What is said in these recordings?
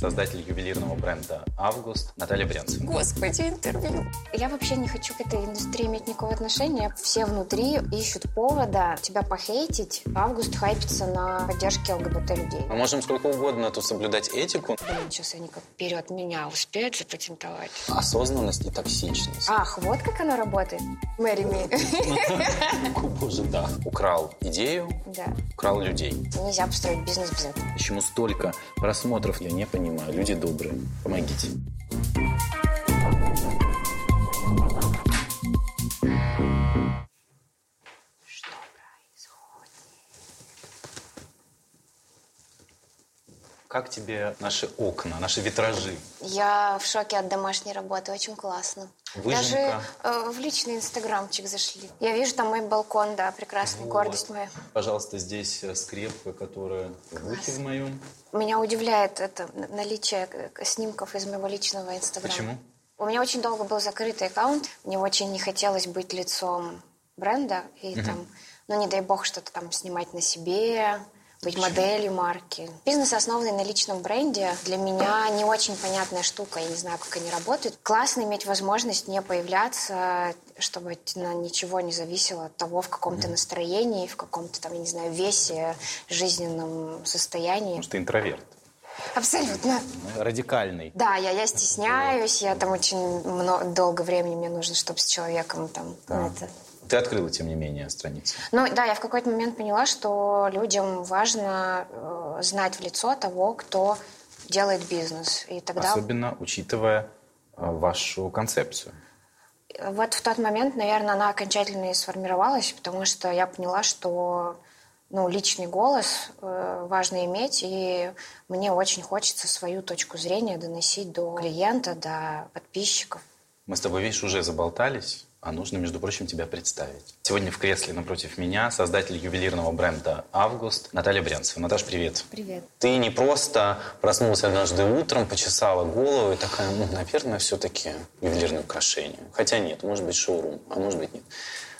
создатель ювелирного бренда «Август» Наталья Брянцева. Господи, интервью. Я вообще не хочу к этой индустрии иметь никакого отношения. Все внутри ищут повода тебя похейтить. Август хайпится на поддержке ЛГБТ людей. Мы можем сколько угодно тут соблюдать этику. Блин, сейчас они как вперед меня успеют запатентовать. Осознанность и токсичность. Ах, вот как оно работает. Мэри ми. Боже, да. Украл идею, украл людей. Нельзя построить бизнес без этого. Почему столько просмотров? Я не понимаю. Люди добрые. Помогите. Что происходит? Как тебе наши окна, наши витражи? Я в шоке от домашней работы. Очень классно. Выжимка. Даже э, в личный инстаграмчик зашли. Я вижу там мой балкон, да, прекрасный, гордость моя. Пожалуйста, здесь э, скрепка, которая в ухе в моем. Меня удивляет это наличие э, снимков из моего личного инстаграма. Почему? У меня очень долго был закрытый аккаунт. Мне очень не хотелось быть лицом бренда. И там, ну, не дай бог, что-то там снимать на себе, быть моделью марки. Бизнес, основанный на личном бренде, для меня не очень понятная штука. Я не знаю, как они работают. Классно иметь возможность не появляться, чтобы на ничего не зависело от того, в каком ты настроении, в каком-то там, я не знаю, весе, жизненном состоянии. Потому что ты интроверт. Абсолютно. Радикальный. Да, я, я стесняюсь, я там очень много, долго времени мне нужно, чтобы с человеком там ну, это... Ты открыла, тем не менее, страницу. Ну да, я в какой-то момент поняла, что людям важно э, знать в лицо того, кто делает бизнес. И тогда Особенно учитывая э, вашу концепцию. вот в тот момент, наверное, она окончательно и сформировалась, потому что я поняла, что ну, личный голос э, важно иметь, и мне очень хочется свою точку зрения доносить до клиента, до подписчиков. Мы с тобой, видишь, уже заболтались, а нужно, между прочим, тебя представить. Сегодня в кресле напротив меня создатель ювелирного бренда «Август» Наталья Брянцева. Наташ, привет. Привет. Ты не просто проснулась однажды утром, почесала голову и такая, ну, наверное, все-таки ювелирное украшение. Хотя нет, может быть, шоурум, а может быть, нет.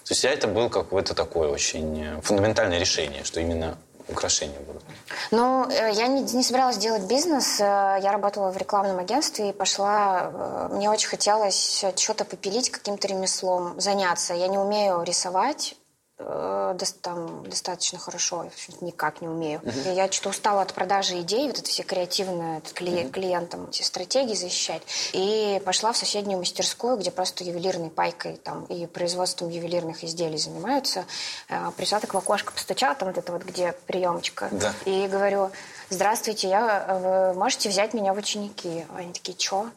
То есть это было какое-то такое очень э, фундаментальное решение, что именно украшения будут. Ну, э, я не, не собиралась делать бизнес. Э, Я работала в рекламном агентстве и пошла... э, Мне очень хотелось что-то попилить, каким-то ремеслом заняться. Я не умею рисовать э, там, достаточно хорошо, я, никак не умею. И Я что-то устала от продажи идей, вот это все креативные это кли- клиентам эти стратегии защищать. И пошла в соседнюю мастерскую, где просто ювелирной пайкой там, и производством ювелирных изделий занимаются. Э, Пришла так в окошко, постучала, там вот это вот, где приемочка. Да. И говорю, здравствуйте, я, вы можете взять меня в ученики? Они такие, что?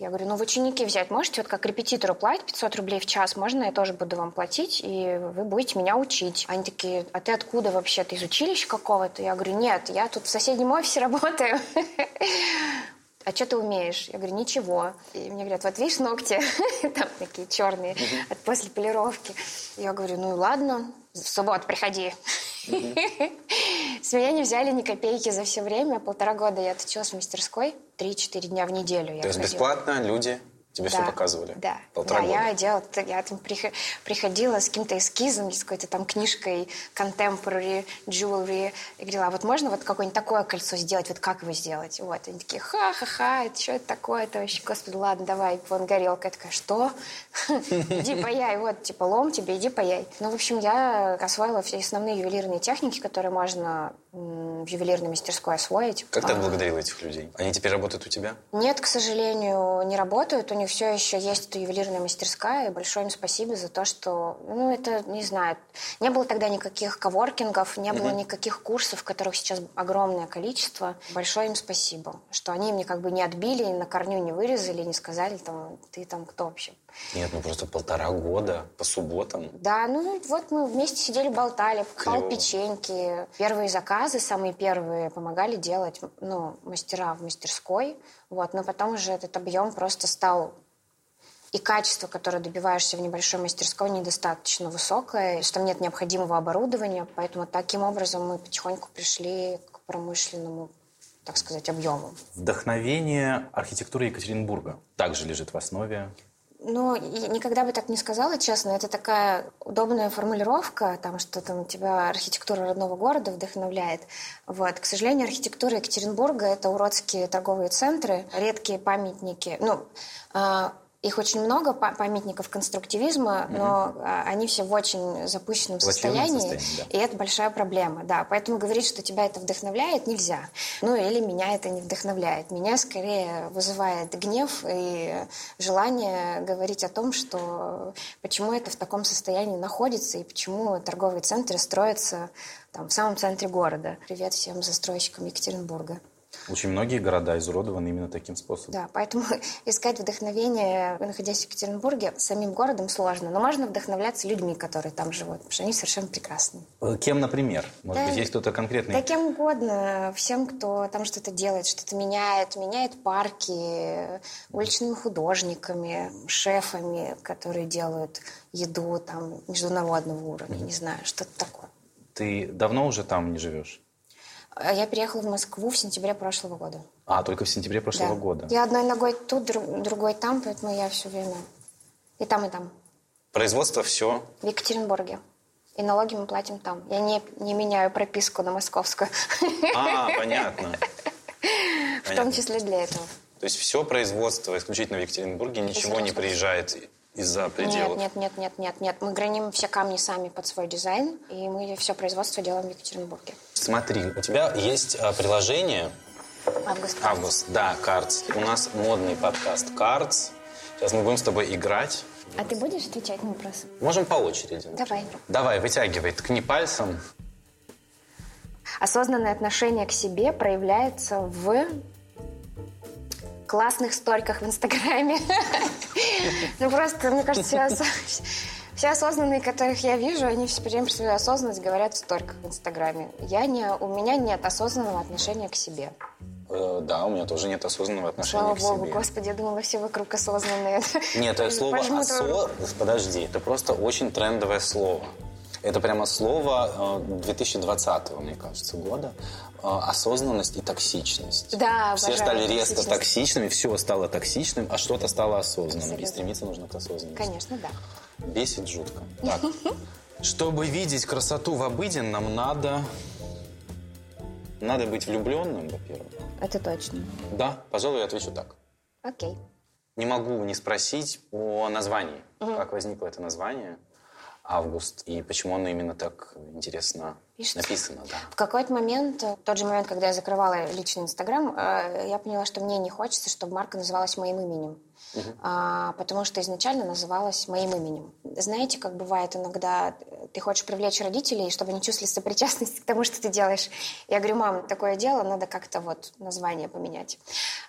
Я говорю, ну в ученики взять можете? Вот как репетитору платить 500 рублей в час, можно я тоже буду вам платить, и вы будете меня учить. Они такие, а ты откуда вообще? Ты из училища какого-то? Я говорю, нет, я тут в соседнем офисе работаю. А что ты умеешь? Я говорю, ничего. И мне говорят, вот видишь ногти, там такие черные, от после полировки. Я говорю, ну ладно, в субботу приходи. С меня не взяли ни копейки за все время. Полтора года я отучилась в мастерской. Три-четыре дня в неделю я То есть ходила. бесплатно люди тебе все Да, показывали? Да, Полтора да года. я делала, я там прих- приходила с каким-то эскизом, с какой-то там книжкой contemporary jewelry, и говорила, а вот можно вот какое-нибудь такое кольцо сделать, вот как его сделать? Вот, они такие, ха-ха-ха, это что это такое, это вообще, господи, ладно, давай, вон горелка. Я такая, что? Иди паяй, вот, типа, лом тебе, иди паяй. Ну, в общем, я освоила все основные ювелирные техники, которые можно в ювелирной мастерской освоить. Как ты А, отблагодарила этих людей? Они теперь работают у тебя? нет, к сожалению, не работают. У них все еще есть эта ювелирная мастерская. И большое им спасибо за то, что, ну, это, не знаю, не было тогда никаких коворкингов, не было никаких курсов, которых сейчас огромное количество. Большое им спасибо, что они мне как бы не отбили, на корню не вырезали, не сказали, там, ты там кто вообще. Нет, ну просто полтора года по субботам. Да, ну вот мы вместе сидели, болтали, покупал Клево. печеньки. Первые заказы, самые первые, помогали делать, ну, мастера в мастерской. Вот, но потом уже этот объем просто стал и качество, которое добиваешься в небольшой мастерской, недостаточно высокое, что там нет необходимого оборудования, поэтому таким образом мы потихоньку пришли к промышленному, так сказать, объему. Вдохновение архитектуры Екатеринбурга также лежит в основе Ну, никогда бы так не сказала, честно. Это такая удобная формулировка, там, что там тебя архитектура родного города вдохновляет. Вот. К сожалению, архитектура Екатеринбурга — это уродские торговые центры, редкие памятники. Ну, а, их очень много, памятников конструктивизма, mm-hmm. но а, они все в очень запущенном в состоянии, состоянии да. и это большая проблема, да. Поэтому говорить, что тебя это вдохновляет, нельзя. Ну или меня это не вдохновляет. Меня скорее вызывает гнев и желание говорить о том, что почему это в таком состоянии находится и почему торговые центры строятся там, в самом центре города. Привет всем застройщикам Екатеринбурга. Очень многие города изуродованы именно таким способом. Да, поэтому искать вдохновение, находясь в Екатеринбурге, самим городом сложно. Но можно вдохновляться людьми, которые там живут, потому что они совершенно прекрасны. Э, кем, например? Может да, быть, есть кто-то конкретный? Да кем угодно. Всем, кто там что-то делает, что-то меняет. Меняет парки, уличными художниками, шефами, которые делают еду там международного уровня. Mm-hmm. Не знаю, что-то такое. Ты давно уже там не живешь? А я переехала в Москву в сентябре прошлого года. А, только в сентябре прошлого да. года. Я одной ногой тут, другой там, поэтому я все время и там, и там. Производство все? В Екатеринбурге. И налоги мы платим там. Я не, не меняю прописку на московскую. А, понятно. В том числе для этого. То есть все производство исключительно в Екатеринбурге, ничего не приезжает из-за пределов? Нет, нет, нет, нет, нет, нет. Мы граним все камни сами под свой дизайн, и мы все производство делаем в Екатеринбурге. Смотри, у тебя есть а, приложение... Август. Август, да, Cards. У нас модный подкаст Cards. Сейчас мы будем с тобой играть. А ты будешь отвечать на вопросы? Можем по очереди. Давай. Давай, вытягивай, ткни пальцем. Осознанное отношение к себе проявляется в классных сториках в Инстаграме. Ну просто, мне кажется, все осознанные, которых я вижу, они все время про свою осознанность говорят в сториках в Инстаграме. Я не, у меня нет осознанного отношения к себе. Э, да, у меня тоже нет осознанного отношения Слава к Богу, себе. Господи, я думала, все вокруг осознанные. Нет, это слово осо... Подожди, это просто очень трендовое слово. Это прямо слово 2020, э, мне кажется, года. Э, осознанность и токсичность. Да, Все стали резко токсичными, все стало токсичным, а что-то стало осознанным. Абсолютно. И стремиться нужно к осознанности. Конечно, да. Бесит жутко. Так. Чтобы видеть красоту в обыденном, надо... Надо быть влюбленным, во-первых. Это точно. Да, пожалуй, я отвечу так. Окей. Не могу не спросить о названии. Угу. Как возникло это название? Август, и почему оно именно так интересно Пишется. написано. Да. В какой-то момент, в тот же момент, когда я закрывала личный Инстаграм, э, я поняла, что мне не хочется, чтобы марка называлась моим именем. Угу. А, потому что изначально называлась моим именем. Знаете, как бывает иногда, ты хочешь привлечь родителей, чтобы они чувствовали сопричастность к тому, что ты делаешь. Я говорю, мам, такое дело, надо как-то вот название поменять.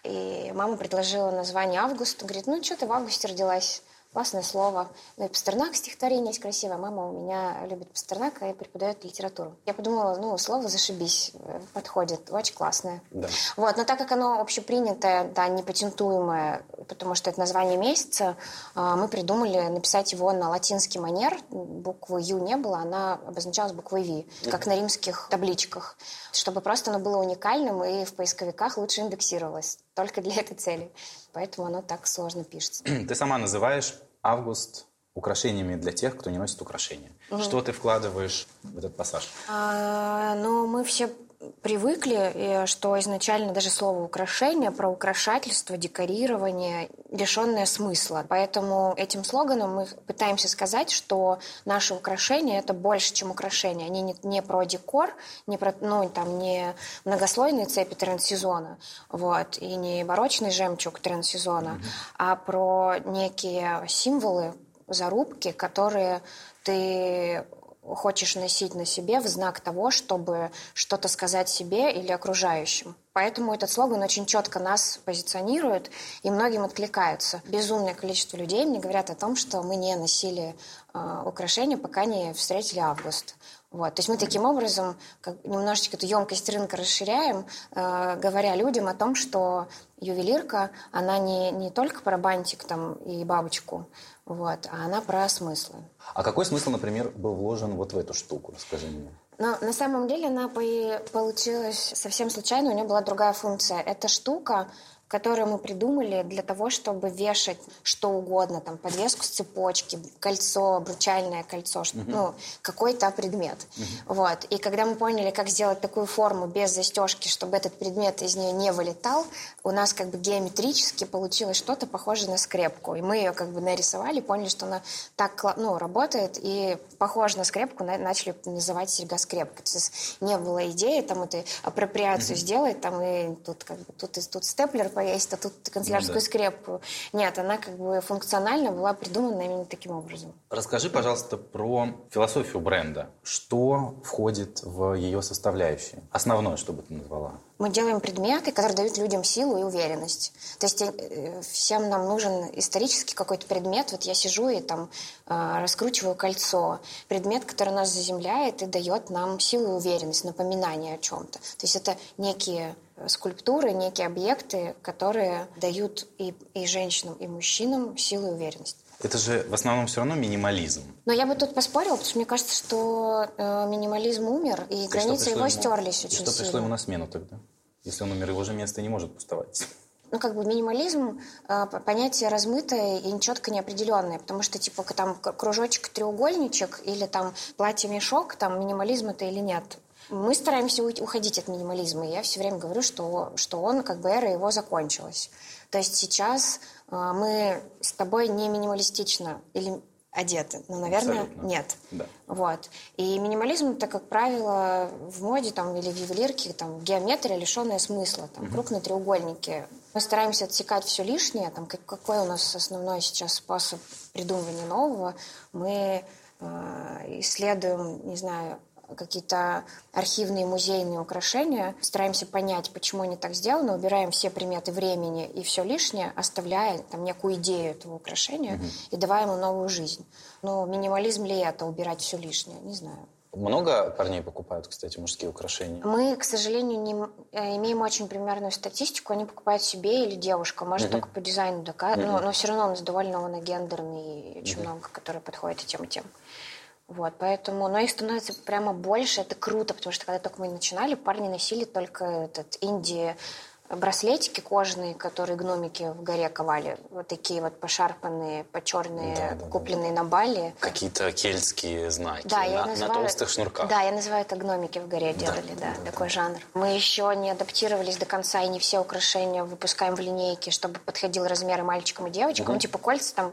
И мама предложила название «Август». Говорит, ну что ты в августе родилась? Классное слово. Ну и Пастернак стихотворение есть красивое. Мама у меня любит Пастернака и преподает литературу. Я подумала, ну, слово «зашибись» э, подходит. Очень классное. Да. Вот, но так как оно общепринятое, да, непатентуемое, потому что это название месяца, а, мы придумали написать его на латинский манер. Буквы «Ю» не было, она обозначалась буквой «Ви», как на римских табличках, чтобы просто оно было уникальным и в поисковиках лучше индексировалось. Только для этой цели. Поэтому оно так сложно пишется. Ты сама называешь август украшениями для тех, кто не носит украшения. Угу. Что ты вкладываешь в этот пассаж? А, ну, мы все привыкли, что изначально даже слово «украшение» про украшательство, декорирование, лишенное смысла. Поэтому этим слоганом мы пытаемся сказать, что наши украшения — это больше, чем украшения. Они не, не про декор, не про, ну, там, не многослойные цепи транссезона, вот, и не барочный жемчуг транссезона, mm-hmm. а про некие символы, зарубки, которые ты хочешь носить на себе в знак того, чтобы что-то сказать себе или окружающим. Поэтому этот слоган очень четко нас позиционирует и многим откликаются. Безумное количество людей мне говорят о том, что мы не носили э, украшения, пока не встретили август. Вот. То есть мы таким образом как, немножечко эту емкость рынка расширяем, э, говоря людям о том, что ювелирка, она не, не только про бантик там, и бабочку, вот, а она про смыслы. А какой смысл, например, был вложен вот в эту штуку? Расскажи мне. Но на самом деле она получилась совсем случайно, у нее была другая функция. Эта штука которые мы придумали для того, чтобы вешать что угодно, там, подвеску с цепочки, кольцо, обручальное кольцо, uh-huh. ну, какой-то предмет. Uh-huh. Вот. И когда мы поняли, как сделать такую форму без застежки, чтобы этот предмет из нее не вылетал, у нас как бы геометрически получилось что-то похожее на скрепку. И мы ее как бы нарисовали, поняли, что она так ну, работает, и похоже на скрепку, начали называть серьга скрепка. То есть не было идеи там эту апроприацию uh-huh. сделать, там и тут как бы тут, тут степлер повесить, а тут канцелярскую ну, да. скрепку. Нет, она как бы функционально была придумана именно таким образом. Расскажи, пожалуйста, про философию бренда. Что входит в ее составляющие? Основное, что бы ты назвала? Мы делаем предметы, которые дают людям силу и уверенность. То есть э, всем нам нужен исторический какой-то предмет. Вот я сижу и там э, раскручиваю кольцо. Предмет, который нас заземляет и дает нам силу и уверенность, напоминание о чем-то. То есть это некие скульптуры, некие объекты, которые дают и, и женщинам, и мужчинам силу и уверенность. Это же в основном все равно минимализм. Но я бы тут поспорила, потому что мне кажется, что э, минимализм умер, и, и границы его ему, стерлись очень и что сильно. пришло ему на смену тогда? Если он умер, его же место не может пустовать. Ну, как бы минимализм э, понятие размытое и четко неопределенное, потому что, типа, там кружочек, треугольничек или там платье-мешок, там минимализм это или нет. Мы стараемся уходить от минимализма. Я все время говорю, что, что он, как бы эра его закончилась. То есть сейчас э, мы с тобой не минималистично или одеты. Ну, наверное, Абсолютно. нет. Да. Вот. И минимализм это, как правило, в моде там, или в ювелирке, там, геометрия, лишенная смысла, там, угу. крупные треугольники. Мы стараемся отсекать все лишнее. Там, какой у нас основной сейчас способ придумывания нового? Мы э, исследуем, не знаю, какие-то архивные музейные украшения, стараемся понять, почему они так сделаны, убираем все приметы времени и все лишнее, оставляя там некую идею этого украшения угу. и давая ему новую жизнь. Но минимализм ли это, убирать все лишнее? Не знаю. Много парней покупают, кстати, мужские украшения? Мы, к сожалению, не э, имеем очень примерную статистику. Они покупают себе или девушка. Может, uh-huh. только по дизайну доказать. Uh-huh. Но, но все равно у нас довольно моногендерный, очень uh-huh. много, которые подходят и тем, и тем. Вот, поэтому, но их становится прямо больше, это круто, потому что когда только мы начинали, парни носили только этот инди браслетики кожаные, которые гномики в горе ковали. Вот такие вот пошарпанные, почерные, да, да, купленные да. на Бали. Какие-то кельтские знаки да, на, я называю, на толстых шнурках. Да, я называю это гномики в горе делали, да, да, да такой да. жанр. Мы еще не адаптировались до конца, и не все украшения выпускаем в линейке, чтобы подходил размеры мальчикам и девочкам. Угу. Ну, типа кольца там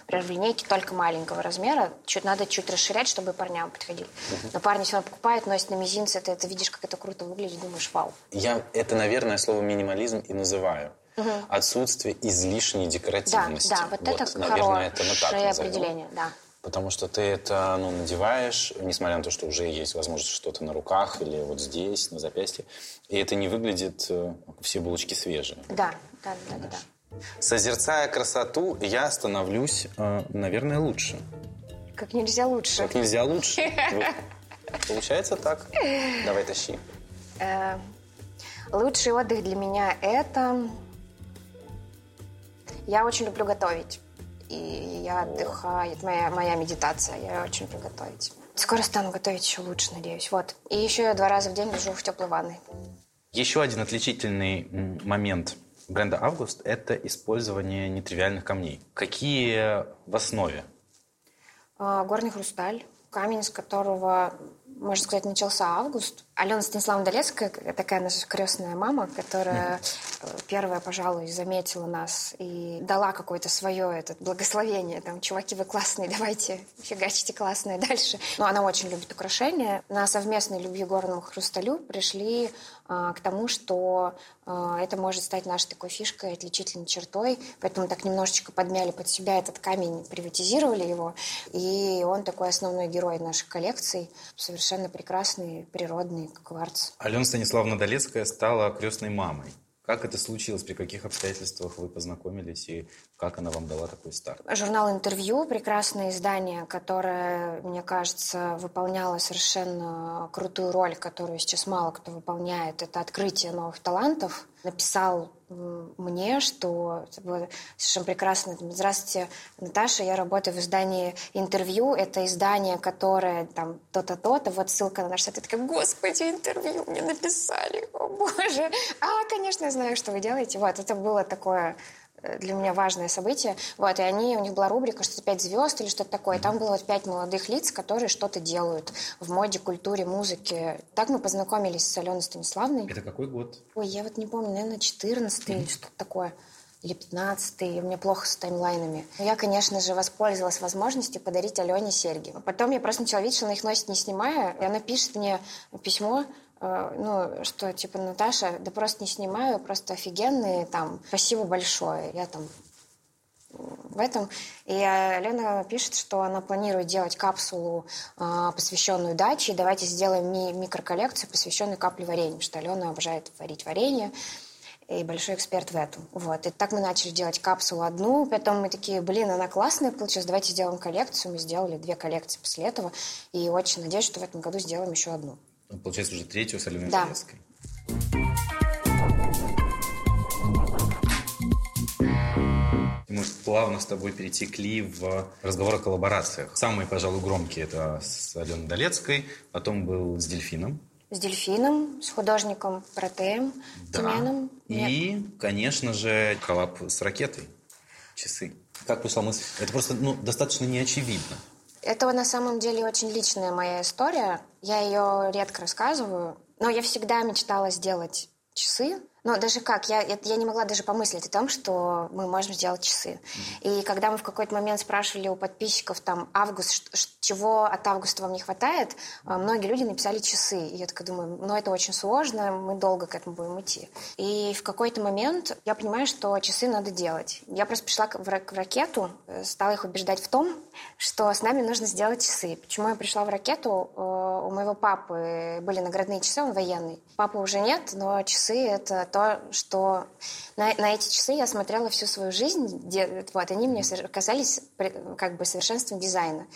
Например, в линейке только маленького размера. Чуть, надо чуть расширять, чтобы парням подходили. Угу. Но парни все равно покупают, носят на мизинце. Ты это видишь, как это круто выглядит, думаешь, вау. Я это, наверное, слово минимализм и называю. Угу. Отсутствие излишней декоративности. Да, да, вот, вот это наверное, это мы так назовем. определение, да. Потому что ты это ну, надеваешь, несмотря на то, что уже есть возможность что-то на руках или вот здесь, на запястье. И это не выглядит, э, все булочки свежие. Да, да, да, да. да. Созерцая красоту, я становлюсь, э, наверное, лучше. Как нельзя лучше. Как нельзя лучше. Получается так? Давай тащи. Э, лучший отдых для меня это... Я очень люблю готовить. И я отдыхаю. Это моя, моя медитация. Я очень люблю готовить. Скоро стану готовить еще лучше, надеюсь. Вот. И еще я два раза в день лежу в теплой ванной. Еще один отличительный момент бренда «Август» – это использование нетривиальных камней. Какие в основе? А, горный хрусталь, камень, с которого, можно сказать, начался август. Алена Станиславовна Долецкая, такая наша крестная мама, которая mm-hmm. первая, пожалуй, заметила нас и дала какое-то свое это, благословение. Там, чуваки, вы классные, давайте фигачите классные дальше. Но она очень любит украшения. На совместной любви горному хрусталю пришли а, к тому, что а, это может стать нашей такой фишкой, отличительной чертой. Поэтому так немножечко подмяли под себя этот камень, приватизировали его. И он такой основной герой нашей коллекции. Совершенно прекрасный, природный, кварц. Алена Станиславовна Долецкая стала крестной мамой. Как это случилось, при каких обстоятельствах вы познакомились и как она вам дала такой старт? Журнал «Интервью» – прекрасное издание, которое, мне кажется, выполняло совершенно крутую роль, которую сейчас мало кто выполняет. Это открытие новых талантов. написал мне, что это было совершенно прекрасно. Здравствуйте, Наташа, я работаю в издании «Интервью». Это издание, которое там то-то, то-то. Вот ссылка на наш сайт. Я такая, господи, интервью мне написали. О, боже. А, конечно, я знаю, что вы делаете. Вот, это было такое для меня важное событие. Вот, и они, у них была рубрика что-то «Пять звезд» или что-то такое. Там было пять молодых лиц, которые что-то делают в моде, культуре, музыке. Так мы познакомились с Аленой Станиславной. Это какой год? Ой, я вот не помню, наверное, 14 или что-то такое или 15 и меня плохо с таймлайнами. Но я, конечно же, воспользовалась возможностью подарить Алене серьги. Потом я просто начала видеть, что она их носит, не снимая, и она пишет мне письмо, ну, что, типа, Наташа, да просто не снимаю, просто офигенные, там, спасибо большое. Я там в этом. И Лена пишет, что она планирует делать капсулу, э, посвященную даче. Давайте сделаем ми- микроколлекцию, посвященную капле варенья, что Алена обожает варить варенье и большой эксперт в этом. Вот. И так мы начали делать капсулу одну, потом мы такие, блин, она классная получилась, давайте сделаем коллекцию. Мы сделали две коллекции после этого, и очень надеюсь, что в этом году сделаем еще одну. Получается уже третью с Аленой да. Залеской. Мы плавно с тобой перетекли в разговор о коллаборациях. Самые, пожалуй, громкие это с Аленой Долецкой, потом был с Дельфином. С Дельфином, с художником Протеем, да. Тюменом. И, Нет. конечно же, коллаб с ракетой. Часы. Как пришла мысль? Это просто ну, достаточно неочевидно. Это на самом деле очень личная моя история. Я ее редко рассказываю, но я всегда мечтала сделать часы, но даже как, я, я не могла даже помыслить о том, что мы можем сделать часы. Mm-hmm. И когда мы в какой-то момент спрашивали у подписчиков, там, август, чего от августа вам не хватает, а, многие люди написали часы. И я такая думаю, ну это очень сложно, мы долго к этому будем идти. И в какой-то момент я понимаю, что часы надо делать. Я просто пришла в, в ракету, э, стала их убеждать в том, что с нами нужно сделать часы. Почему я пришла в ракету? Э, у моего папы были наградные часы, он военный. Папы уже нет, но часы — это то, что на, на эти часы я смотрела всю свою жизнь. Вот, они мне казались как бы совершенством дизайна.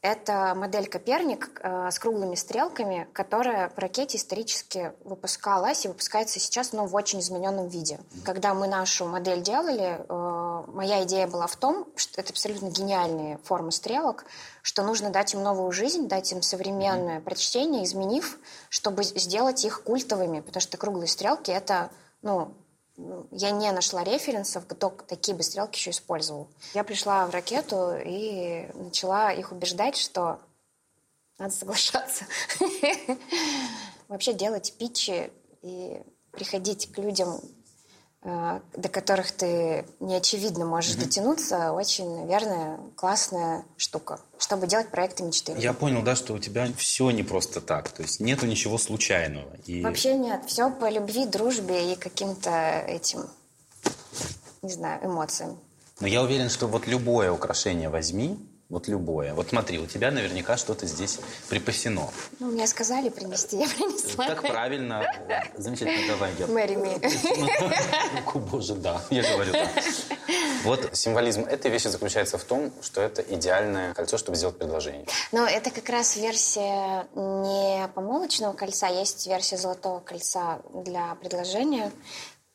Это модель Коперник э, с круглыми стрелками, которая в ракете исторически выпускалась и выпускается сейчас, но в очень измененном виде. Когда мы нашу модель делали, э, моя идея была в том, что это абсолютно гениальные формы стрелок, что нужно дать им новую жизнь, дать им современное прочтение, изменив, чтобы сделать их культовыми, потому что круглые стрелки — это ну, я не нашла референсов, кто такие бы стрелки еще использовал. Я пришла в ракету и начала их убеждать, что надо соглашаться. Вообще делать питчи и приходить к людям до которых ты неочевидно можешь mm-hmm. дотянуться, очень, наверное, классная штука, чтобы делать проекты мечты. Я понял, да, что у тебя все не просто так, то есть нету ничего случайного. И... Вообще нет, все по любви, дружбе и каким-то этим, не знаю, эмоциям. Но я уверен, что вот любое украшение возьми, вот любое. Вот смотри, у тебя наверняка что-то здесь припасено. Ну, мне сказали принести, я принесла. Так правильно. Замечательно, давай. Я... Мэри ми. Боже, да, я говорю да. Вот символизм этой вещи заключается в том, что это идеальное кольцо, чтобы сделать предложение. Но это как раз версия не помолочного кольца, есть версия золотого кольца для предложения.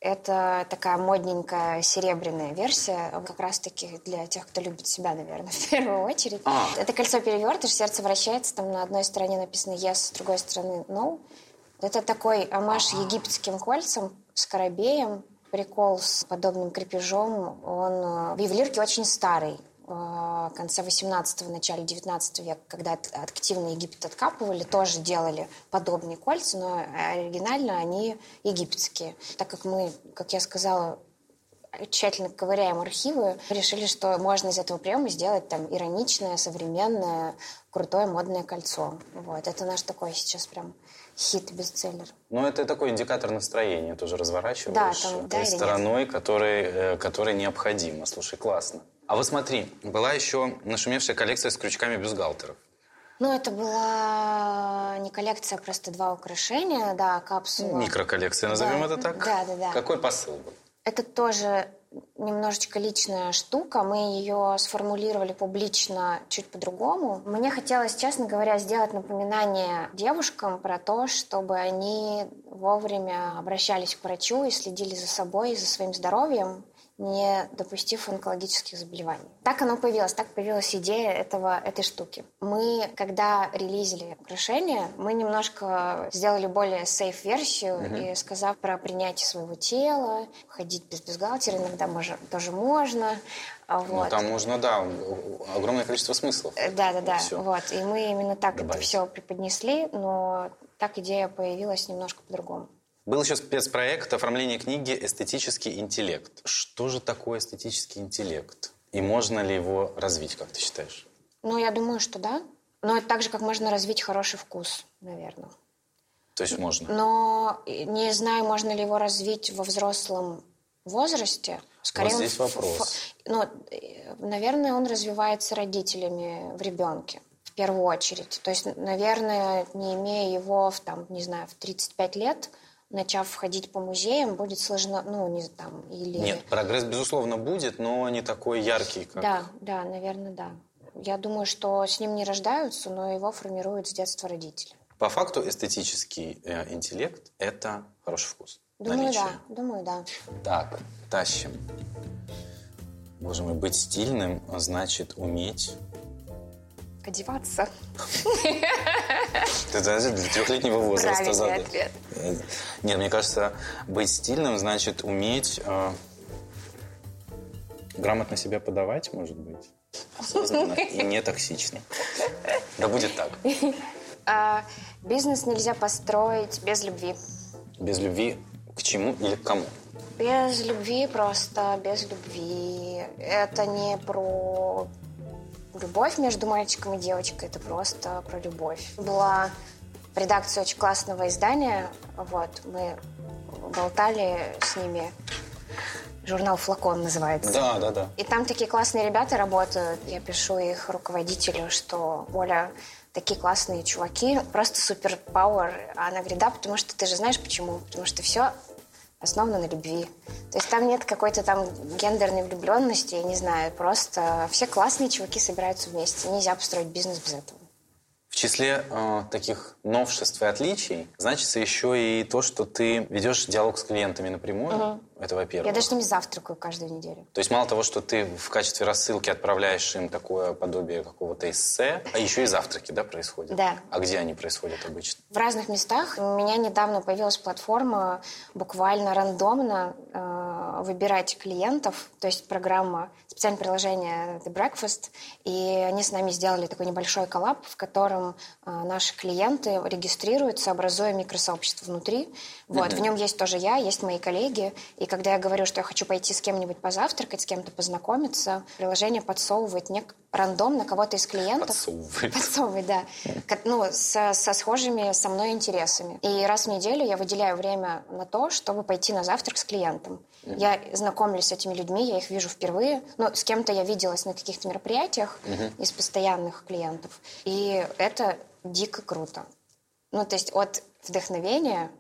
Это такая модненькая серебряная версия, как раз-таки для тех, кто любит себя, наверное, в первую очередь. А. Это кольцо перевертыш, сердце вращается, там на одной стороне написано yes, с другой стороны no. Это такой амаш египетским кольцам с корабеем, прикол с подобным крепежом. Он в ювелирке очень старый. Э, конце 18-го, начале 19 века, когда активно Египет откапывали, тоже делали подобные кольца, но оригинально они египетские. Так как мы, как я сказала, тщательно ковыряем архивы, решили, что можно из этого приема сделать там ироничное, современное, крутое модное кольцо. Вот. Это наш такой сейчас прям хит бестселлер. Ну, это такой индикатор настроения тоже разворачиваешь да, там, той да стороной, который, э, который необходимо. Слушай, классно. А вот смотри, была еще нашумевшая коллекция с крючками бюстгальтеров. Ну, это была не коллекция, а просто два украшения, да, капсула. Микроколлекция, назовем да, это так? Да, да, да. Какой посыл был? Это тоже немножечко личная штука. Мы ее сформулировали публично чуть по-другому. Мне хотелось, честно говоря, сделать напоминание девушкам про то, чтобы они вовремя обращались к врачу и следили за собой и за своим здоровьем не допустив онкологических заболеваний. Так оно появилось, так появилась идея этого, этой штуки. Мы, когда релизили украшение, мы немножко сделали более сейф-версию mm-hmm. и сказав про принятие своего тела, ходить без бюстгальтера иногда можно, тоже можно. А ну, вот. Ну, там можно, да, огромное количество смыслов. Э, да, да, да. Все. Вот. И мы именно так Добавить. это все преподнесли, но так идея появилась немножко по-другому. Был еще спецпроект оформления книги «Эстетический интеллект». Что же такое эстетический интеллект? И можно ли его развить, как ты считаешь? Ну, я думаю, что да. Но это так же, как можно развить хороший вкус, наверное. То есть можно? Но не знаю, можно ли его развить во взрослом возрасте. Скорее, вот здесь вопрос. Ну, наверное, он развивается родителями в ребенке в первую очередь. То есть, наверное, не имея его в, там, не знаю, в 35 лет – начав ходить по музеям, будет сложно, ну, не там, или... Нет, прогресс, безусловно, будет, но не такой яркий, как... Да, да, наверное, да. Я думаю, что с ним не рождаются, но его формируют с детства родители. По факту эстетический э, интеллект – это хороший вкус. Думаю, наличие. да. Думаю, да. Так, тащим. Боже мой, быть стильным значит уметь одеваться. Это для трехлетнего возраста Правильный ответ. Нет, мне кажется, быть стильным значит уметь э, грамотно себя подавать, может быть. Осознанно и не токсично. Да будет так. А, бизнес нельзя построить без любви. Без любви к чему или к кому? Без любви просто, без любви. Это не про любовь между мальчиком и девочкой, это просто про любовь. Была редакция очень классного издания, вот, мы болтали с ними, журнал «Флакон» называется. Да, да, да. И там такие классные ребята работают, я пишу их руководителю, что Оля, такие классные чуваки, просто супер пауэр. А она говорит, да, потому что ты же знаешь почему? Потому что все основана на любви. То есть там нет какой-то там гендерной влюбленности, я не знаю, просто все классные чуваки собираются вместе. Нельзя построить бизнес без этого. В числе э, таких новшеств и отличий значится еще и то, что ты ведешь диалог с клиентами напрямую. Угу. Это во-первых. Я даже с ними завтракаю каждую неделю. То есть мало того, что ты в качестве рассылки отправляешь им такое подобие какого-то эссе, а еще и завтраки, да, происходят? Да. А где они происходят обычно? В разных местах. У меня недавно появилась платформа буквально рандомно э, выбирать клиентов, то есть программа, специальное приложение The Breakfast, и они с нами сделали такой небольшой коллаб, в котором э, наши клиенты регистрируются, образуя микросообщество внутри. Вот, mm-hmm. в нем есть тоже я, есть мои коллеги, и когда я говорю, что я хочу пойти с кем-нибудь позавтракать, с кем-то познакомиться, приложение подсовывает мне рандомно кого-то из клиентов. Подсовывает. Подсовывает, да. Ну, со, со схожими со мной интересами. И раз в неделю я выделяю время на то, чтобы пойти на завтрак с клиентом. Mm-hmm. Я знакомлюсь с этими людьми, я их вижу впервые. Ну, с кем-то я виделась на каких-то мероприятиях mm-hmm. из постоянных клиентов. И это дико круто. Ну, то есть от вдохновения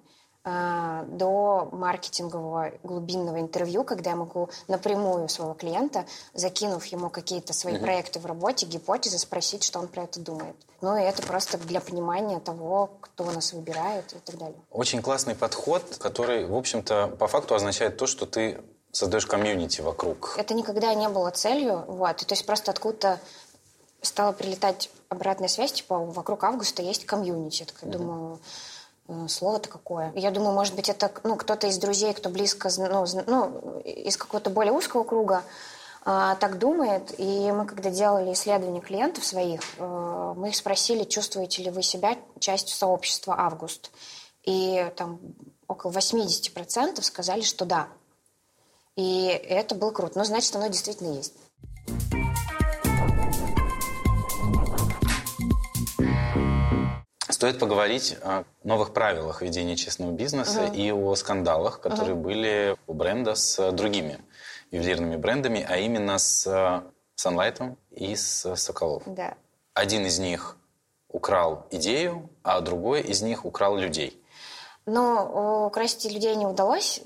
до маркетингового глубинного интервью, когда я могу напрямую своего клиента, закинув ему какие-то свои mm-hmm. проекты в работе, гипотезы, спросить, что он про это думает. Ну и это просто для понимания того, кто нас выбирает и так далее. Очень классный подход, который, в общем-то, по факту означает то, что ты создаешь комьюнити вокруг. Это никогда не было целью, вот. И, то есть просто откуда-то стала прилетать обратная связь, типа вокруг августа есть комьюнити. Я такая mm-hmm. думаю, слово-то какое. Я думаю, может быть, это ну, кто-то из друзей, кто близко, ну, ну из какого-то более узкого круга, а, так думает. И мы, когда делали исследования клиентов своих, э, мы их спросили, чувствуете ли вы себя частью сообщества «Август». И там около 80% сказали, что да. И это было круто. Ну, значит, оно действительно есть. Стоит поговорить о новых правилах ведения честного бизнеса uh-huh. и о скандалах, которые uh-huh. были у бренда с другими ювелирными брендами, а именно с Sunlight и с Соколов. Да. Один из них украл идею, а другой из них украл людей. Но украсть людей не удалось.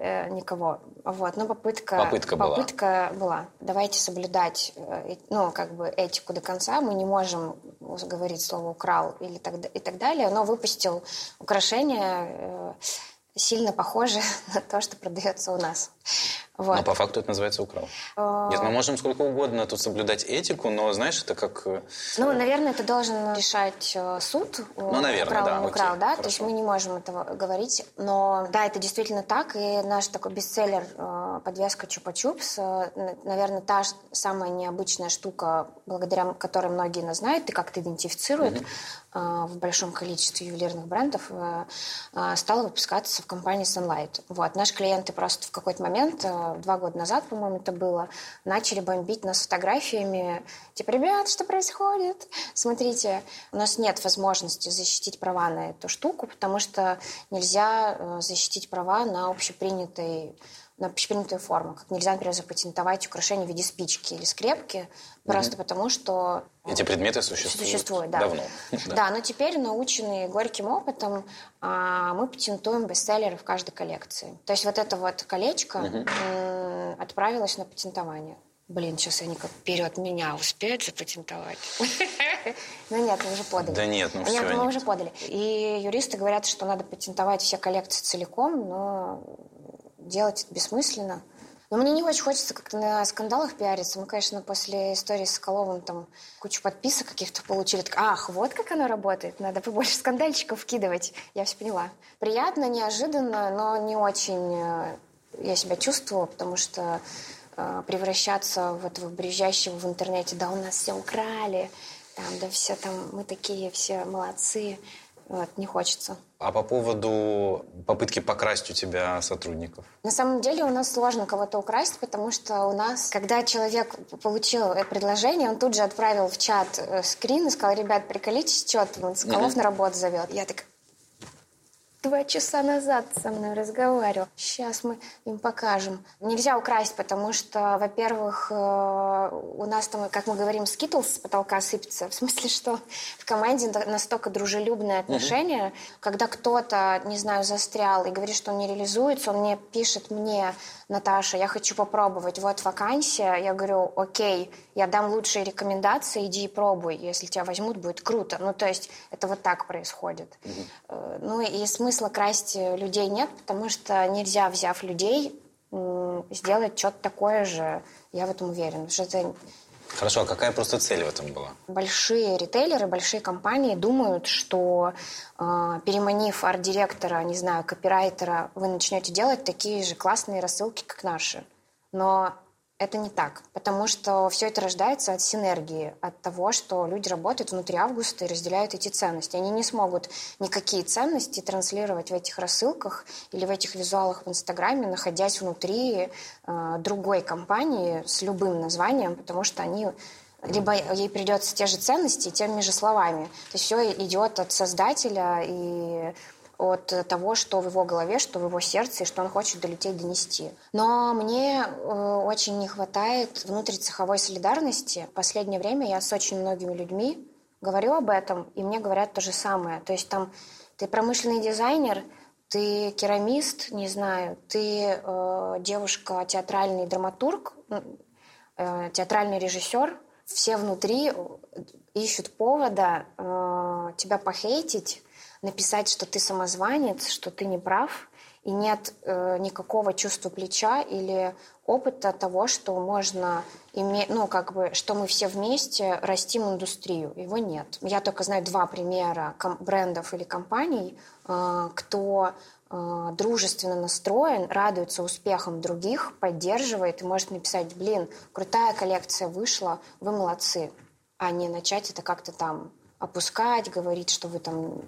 Э, никого. Вот, но попытка... Попытка была. Попытка была. Давайте соблюдать, э, ну, как бы этику до конца. Мы не можем говорить слово «украл» или так, и так далее, но выпустил украшение э, сильно похоже на то, что продается у нас. Вот. Но по факту это называется украл. А. Нет, мы можем сколько угодно тут соблюдать этику, но, знаешь, это как... Э, ну, наверное, это должен решать э, суд. Ну, наверное, украл, да. Не украл, окей, да? Хорошо. То есть мы не можем этого говорить. Но да, это действительно так. И наш такой бестселлер э, подвеска Чупа-Чупс, наверное, та самая необычная штука, благодаря которой многие нас знают и как-то идентифицируют mm-hmm. в большом количестве ювелирных брендов, стала выпускаться в компании Sunlight. Вот. Наши клиенты просто в какой-то момент два года назад, по-моему, это было, начали бомбить нас фотографиями. Типа, ребят, что происходит? Смотрите, у нас нет возможности защитить права на эту штуку, потому что нельзя э, защитить права на общепринятой на общепринятую форму. Как нельзя, например, запатентовать украшение в виде спички или скрепки, mm-hmm. просто потому что... Эти предметы существуют, существуют да. давно. Да, но теперь, наученные горьким опытом, а, мы патентуем бестселлеры в каждой коллекции. То есть вот это вот колечко отправилось на патентование. Блин, сейчас они как вперед меня успеют запатентовать. Ну нет, мы уже подали. Да нет, ну все. Нет, мы уже подали. И юристы говорят, что надо патентовать все коллекции целиком, но делать это бессмысленно. Но мне не очень хочется как-то на скандалах пиариться. Мы, конечно, после истории с Соколовым там кучу подписок каких-то получили. Так, Ах, вот как оно работает. Надо побольше скандальчиков вкидывать. Я все поняла. Приятно, неожиданно, но не очень э, я себя чувствовала, потому что э, превращаться в этого брюзжащего в интернете, да, у нас все украли, там, да, все там, мы такие все молодцы. Вот, не хочется. А по поводу попытки покрасть у тебя сотрудников? На самом деле у нас сложно кого-то украсть, потому что у нас, когда человек получил предложение, он тут же отправил в чат э, скрин и сказал, ребят, приколитесь, что он Соколов mm-hmm. на работу зовет. Я так, два часа назад со мной разговаривал. Сейчас мы им покажем. Нельзя украсть, потому что, во-первых, э, у нас там, как мы говорим, скитлс с потолка сыпется. В смысле, что в команде настолько дружелюбное отношение, угу. когда кто-то, не знаю, застрял и говорит, что он не реализуется, он мне пишет мне, Наташа, я хочу попробовать, вот вакансия. Я говорю, окей, я дам лучшие рекомендации, иди и пробуй. Если тебя возьмут, будет круто. Ну, то есть это вот так происходит. Угу. Ну, и смысла красть людей нет, потому что нельзя, взяв людей, сделать что-то такое же. Я в этом уверена. Что это Хорошо, а какая просто цель в этом была? Большие ритейлеры, большие компании думают, что э, переманив арт-директора, не знаю, копирайтера, вы начнете делать такие же классные рассылки, как наши. Но это не так, потому что все это рождается от синергии, от того, что люди работают внутри августа и разделяют эти ценности. Они не смогут никакие ценности транслировать в этих рассылках или в этих визуалах в Инстаграме, находясь внутри э, другой компании с любым названием, потому что они либо ей придется те же ценности теми же словами. То есть все идет от создателя и от того, что в его голове, что в его сердце, и что он хочет долететь, донести. Но мне э, очень не хватает внутрицеховой солидарности. В последнее время я с очень многими людьми говорю об этом, и мне говорят то же самое. То есть там ты промышленный дизайнер, ты керамист, не знаю, ты э, девушка, театральный драматург, э, театральный режиссер, все внутри ищут повода э, тебя похейтить, написать, что ты самозванец, что ты не прав, и нет э, никакого чувства плеча или опыта того, что можно иметь, ну, как бы, что мы все вместе растим индустрию. Его нет. Я только знаю два примера брендов или компаний, э, кто э, дружественно настроен, радуется успехам других, поддерживает и может написать, блин, крутая коллекция вышла, вы молодцы, а не начать это как-то там опускать, говорить, что вы там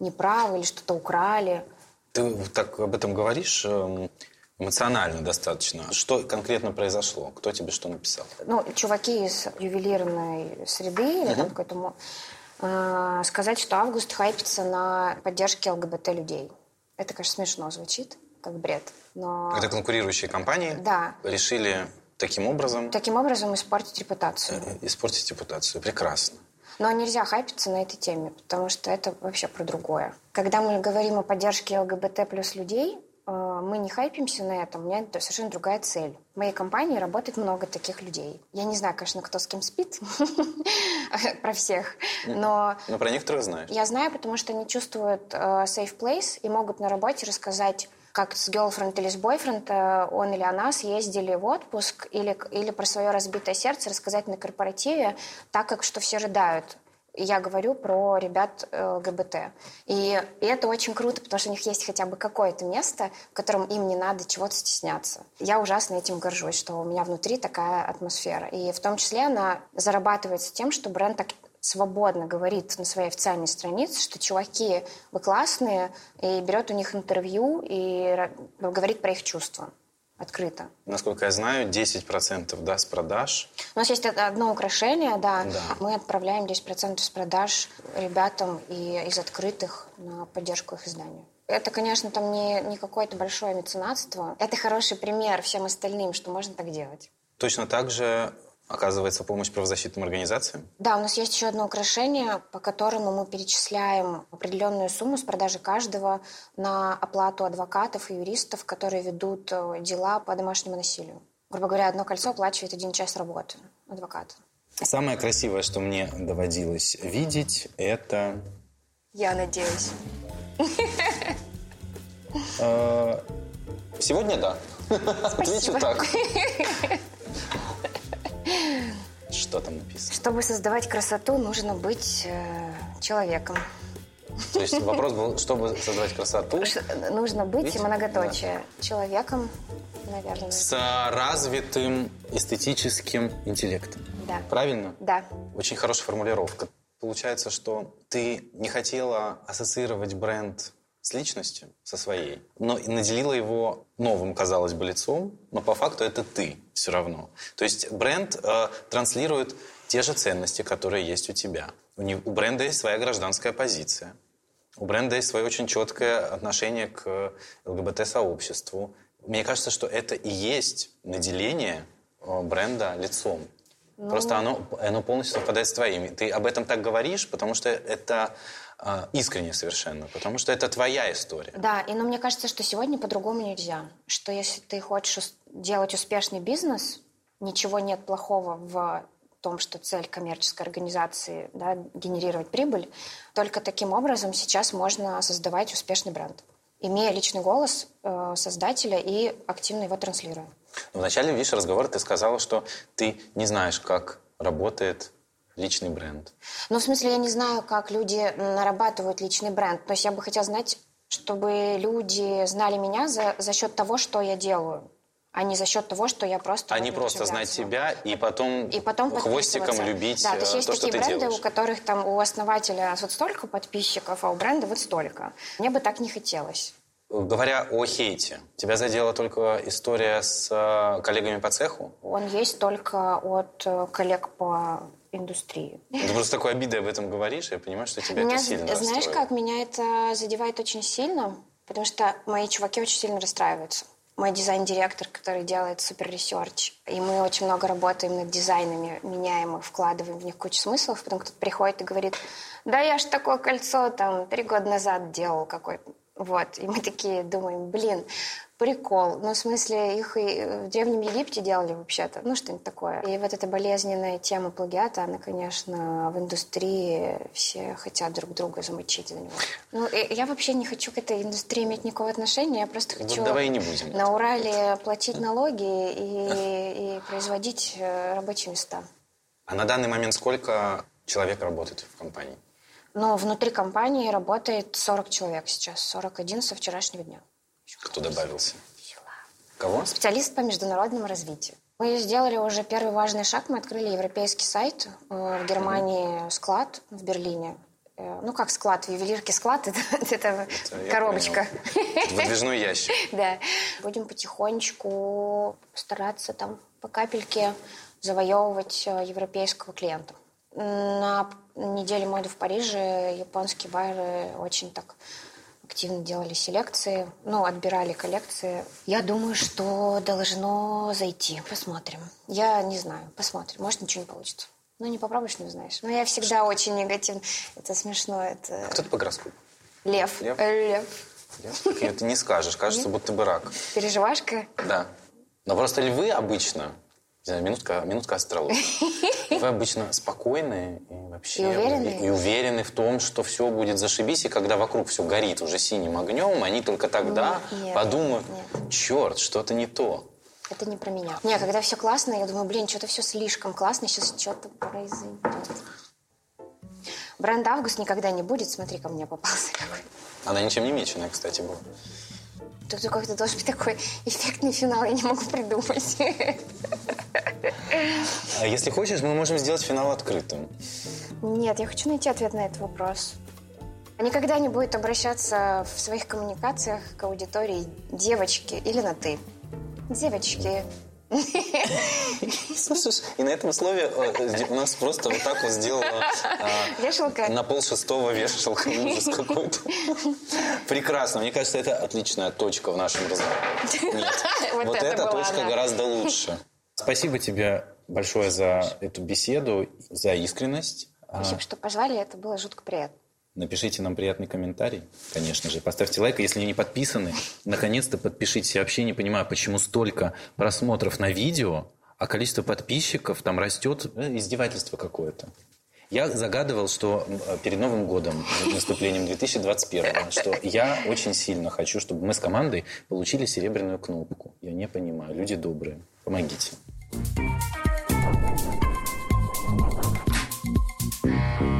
неправы или что-то украли. Ты так об этом говоришь эм, эмоционально достаточно. Что конкретно произошло? Кто тебе что написал? Ну, чуваки из ювелирной среды, или там какой-то э, сказать, что август хайпится на поддержке ЛГБТ людей. Это, конечно, смешно звучит, как бред. Но... Это конкурирующие компании да. решили таким образом... Таким образом испортить репутацию. Э, испортить репутацию. Прекрасно. Но нельзя хайпиться на этой теме, потому что это вообще про другое. Когда мы говорим о поддержке ЛГБТ плюс людей, э, мы не хайпимся на этом, у меня это совершенно другая цель. В моей компании работает много таких людей. Я не знаю, конечно, кто с кем спит, про всех, но... Но про некоторых знаешь. Я знаю, потому что они чувствуют э, safe place и могут на работе рассказать как с girlfriend или с бойфренд э, он или она съездили в отпуск или, или про свое разбитое сердце рассказать на корпоративе, так как что все рыдают. Я говорю про ребят э, ГБТ. И, и это очень круто, потому что у них есть хотя бы какое-то место, в котором им не надо чего-то стесняться. Я ужасно этим горжусь, что у меня внутри такая атмосфера. И в том числе она зарабатывается тем, что бренд так свободно говорит на своей официальной странице, что чуваки, вы классные, и берет у них интервью и говорит про их чувства открыто. Насколько я знаю, 10% да, с продаж. У нас есть одно украшение, да. да. Мы отправляем 10% с продаж ребятам и из открытых на поддержку их издания. Это, конечно, там не, не какое-то большое меценатство. Это хороший пример всем остальным, что можно так делать. Точно так же оказывается помощь правозащитным организациям? Да, у нас есть еще одно украшение, по которому мы перечисляем определенную сумму с продажи каждого на оплату адвокатов и юристов, которые ведут э, дела по домашнему насилию. Грубо говоря, одно кольцо оплачивает один час работы адвоката. Самое красивое, что мне доводилось видеть, это... Я надеюсь. Э, сегодня да. Отвечу так. Что там написано? Чтобы создавать красоту, нужно быть э, человеком. То есть вопрос был, чтобы создавать красоту? Нужно быть, Видите? многоточие, да. человеком, наверное. С развитым эстетическим интеллектом. Да. Правильно? Да. Очень хорошая формулировка. Получается, что ты не хотела ассоциировать бренд с личностью, со своей, но и наделила его новым, казалось бы, лицом, но по факту это ты все равно. То есть бренд э, транслирует те же ценности, которые есть у тебя. У, не, у бренда есть своя гражданская позиция. У бренда есть свое очень четкое отношение к ЛГБТ-сообществу. Мне кажется, что это и есть наделение э, бренда лицом. Ну... Просто оно, оно полностью совпадает с твоим. Ты об этом так говоришь, потому что это искренне совершенно, потому что это твоя история. Да, и но мне кажется, что сегодня по-другому нельзя. Что если ты хочешь делать успешный бизнес, ничего нет плохого в том, что цель коммерческой организации да, генерировать прибыль, только таким образом сейчас можно создавать успешный бренд, имея личный голос э, создателя и активно его транслируя. В начале, видишь, разговора ты сказала, что ты не знаешь, как работает личный бренд? Ну, в смысле, я не знаю, как люди нарабатывают личный бренд. То есть я бы хотела знать, чтобы люди знали меня за, за счет того, что я делаю а не за счет того, что я просто... Они просто знать себя и потом, и потом хвостиком любить Да, то есть э, есть такие бренды, делаешь. у которых там у основателя вот столько подписчиков, а у бренда вот столько. Мне бы так не хотелось. Говоря о хейте, тебя задела только история с э, коллегами по цеху? Он есть только от э, коллег по индустрии. Ты просто такой обидой об этом говоришь, я понимаю, что тебя меня, это сильно Знаешь расстроит. как, меня это задевает очень сильно, потому что мои чуваки очень сильно расстраиваются. Мой дизайн-директор, который делает супер research, и мы очень много работаем над дизайнами, меняем их, вкладываем в них кучу смыслов, потом кто-то приходит и говорит, да я ж такое кольцо там три года назад делал какой-то. Вот, и мы такие думаем, блин, прикол. Ну, в смысле, их и в Древнем Египте делали вообще-то. Ну, что-нибудь такое. И вот эта болезненная тема плагиата, она, конечно, в индустрии все хотят друг друга замочить за него. Ну, я вообще не хочу к этой индустрии иметь никакого отношения. Я просто хочу вот давай не будем. на Урале платить налоги и, и производить э, рабочие места. А на данный момент сколько человек работает в компании? Ну, внутри компании работает 40 человек сейчас, 41 со вчерашнего дня. Кто добавился? Кого? Специалист по международному развитию. Мы сделали уже первый важный шаг. Мы открыли европейский сайт. Э, в Германии склад, в Берлине. Э, ну, как склад, в ювелирке склад, это, это, это коробочка. Выдвижной ящик. Да. Будем потихонечку стараться там по капельке завоевывать э, европейского клиента. На неделе моды в Париже японские байеры очень так активно делали селекции, ну, отбирали коллекции. Я думаю, что должно зайти. Посмотрим. Я не знаю. Посмотрим. Может, ничего не получится. Ну, не попробуешь, не узнаешь. Но я всегда очень негативно. Это смешно. Это... А кто ты по гороскопу? Лев. Лев? Лев. Я, это не скажешь, кажется, будто бы рак. Переживашка? Да. Но просто львы обычно, не знаю, минутка, минутка астрологии. Вы обычно спокойные и вообще... И уверенные? И уверены в том, что все будет зашибись, и когда вокруг все горит уже синим огнем, они только тогда нет, подумают, нет. черт, что-то не то. Это не про меня. Не, когда все классно, я думаю, блин, что-то все слишком классно, сейчас что-то произойдет. Бренд Август никогда не будет, смотри, ко мне попался какой. Она ничем не меченая, кстати, была. Тут как-то должен быть такой эффектный финал, я не могу придумать. А если хочешь, мы можем сделать финал открытым. Нет, я хочу найти ответ на этот вопрос. Никогда не будет обращаться в своих коммуникациях к аудитории девочки или на «ты». Девочки. Слушай, и на этом слове э, у нас просто вот так вот сделала Вешалка. на пол шестого вешалка. Ужас какой-то. Прекрасно. Мне кажется, это отличная точка в нашем разговоре. Нет. Вот эта была точка гораздо лучше. Спасибо тебе большое за эту беседу, за искренность. А, Спасибо, что позвали, это было жутко приятно. Напишите нам приятный комментарий, конечно же. Поставьте лайк, если не подписаны. Наконец-то подпишитесь. Я вообще не понимаю, почему столько просмотров на видео, а количество подписчиков там растет. Э, издевательство какое-то. Я загадывал, что э, перед Новым годом, наступлением 2021, что я очень сильно хочу, чтобы мы с командой получили серебряную кнопку. Я не понимаю. Люди добрые. Помогите. thank you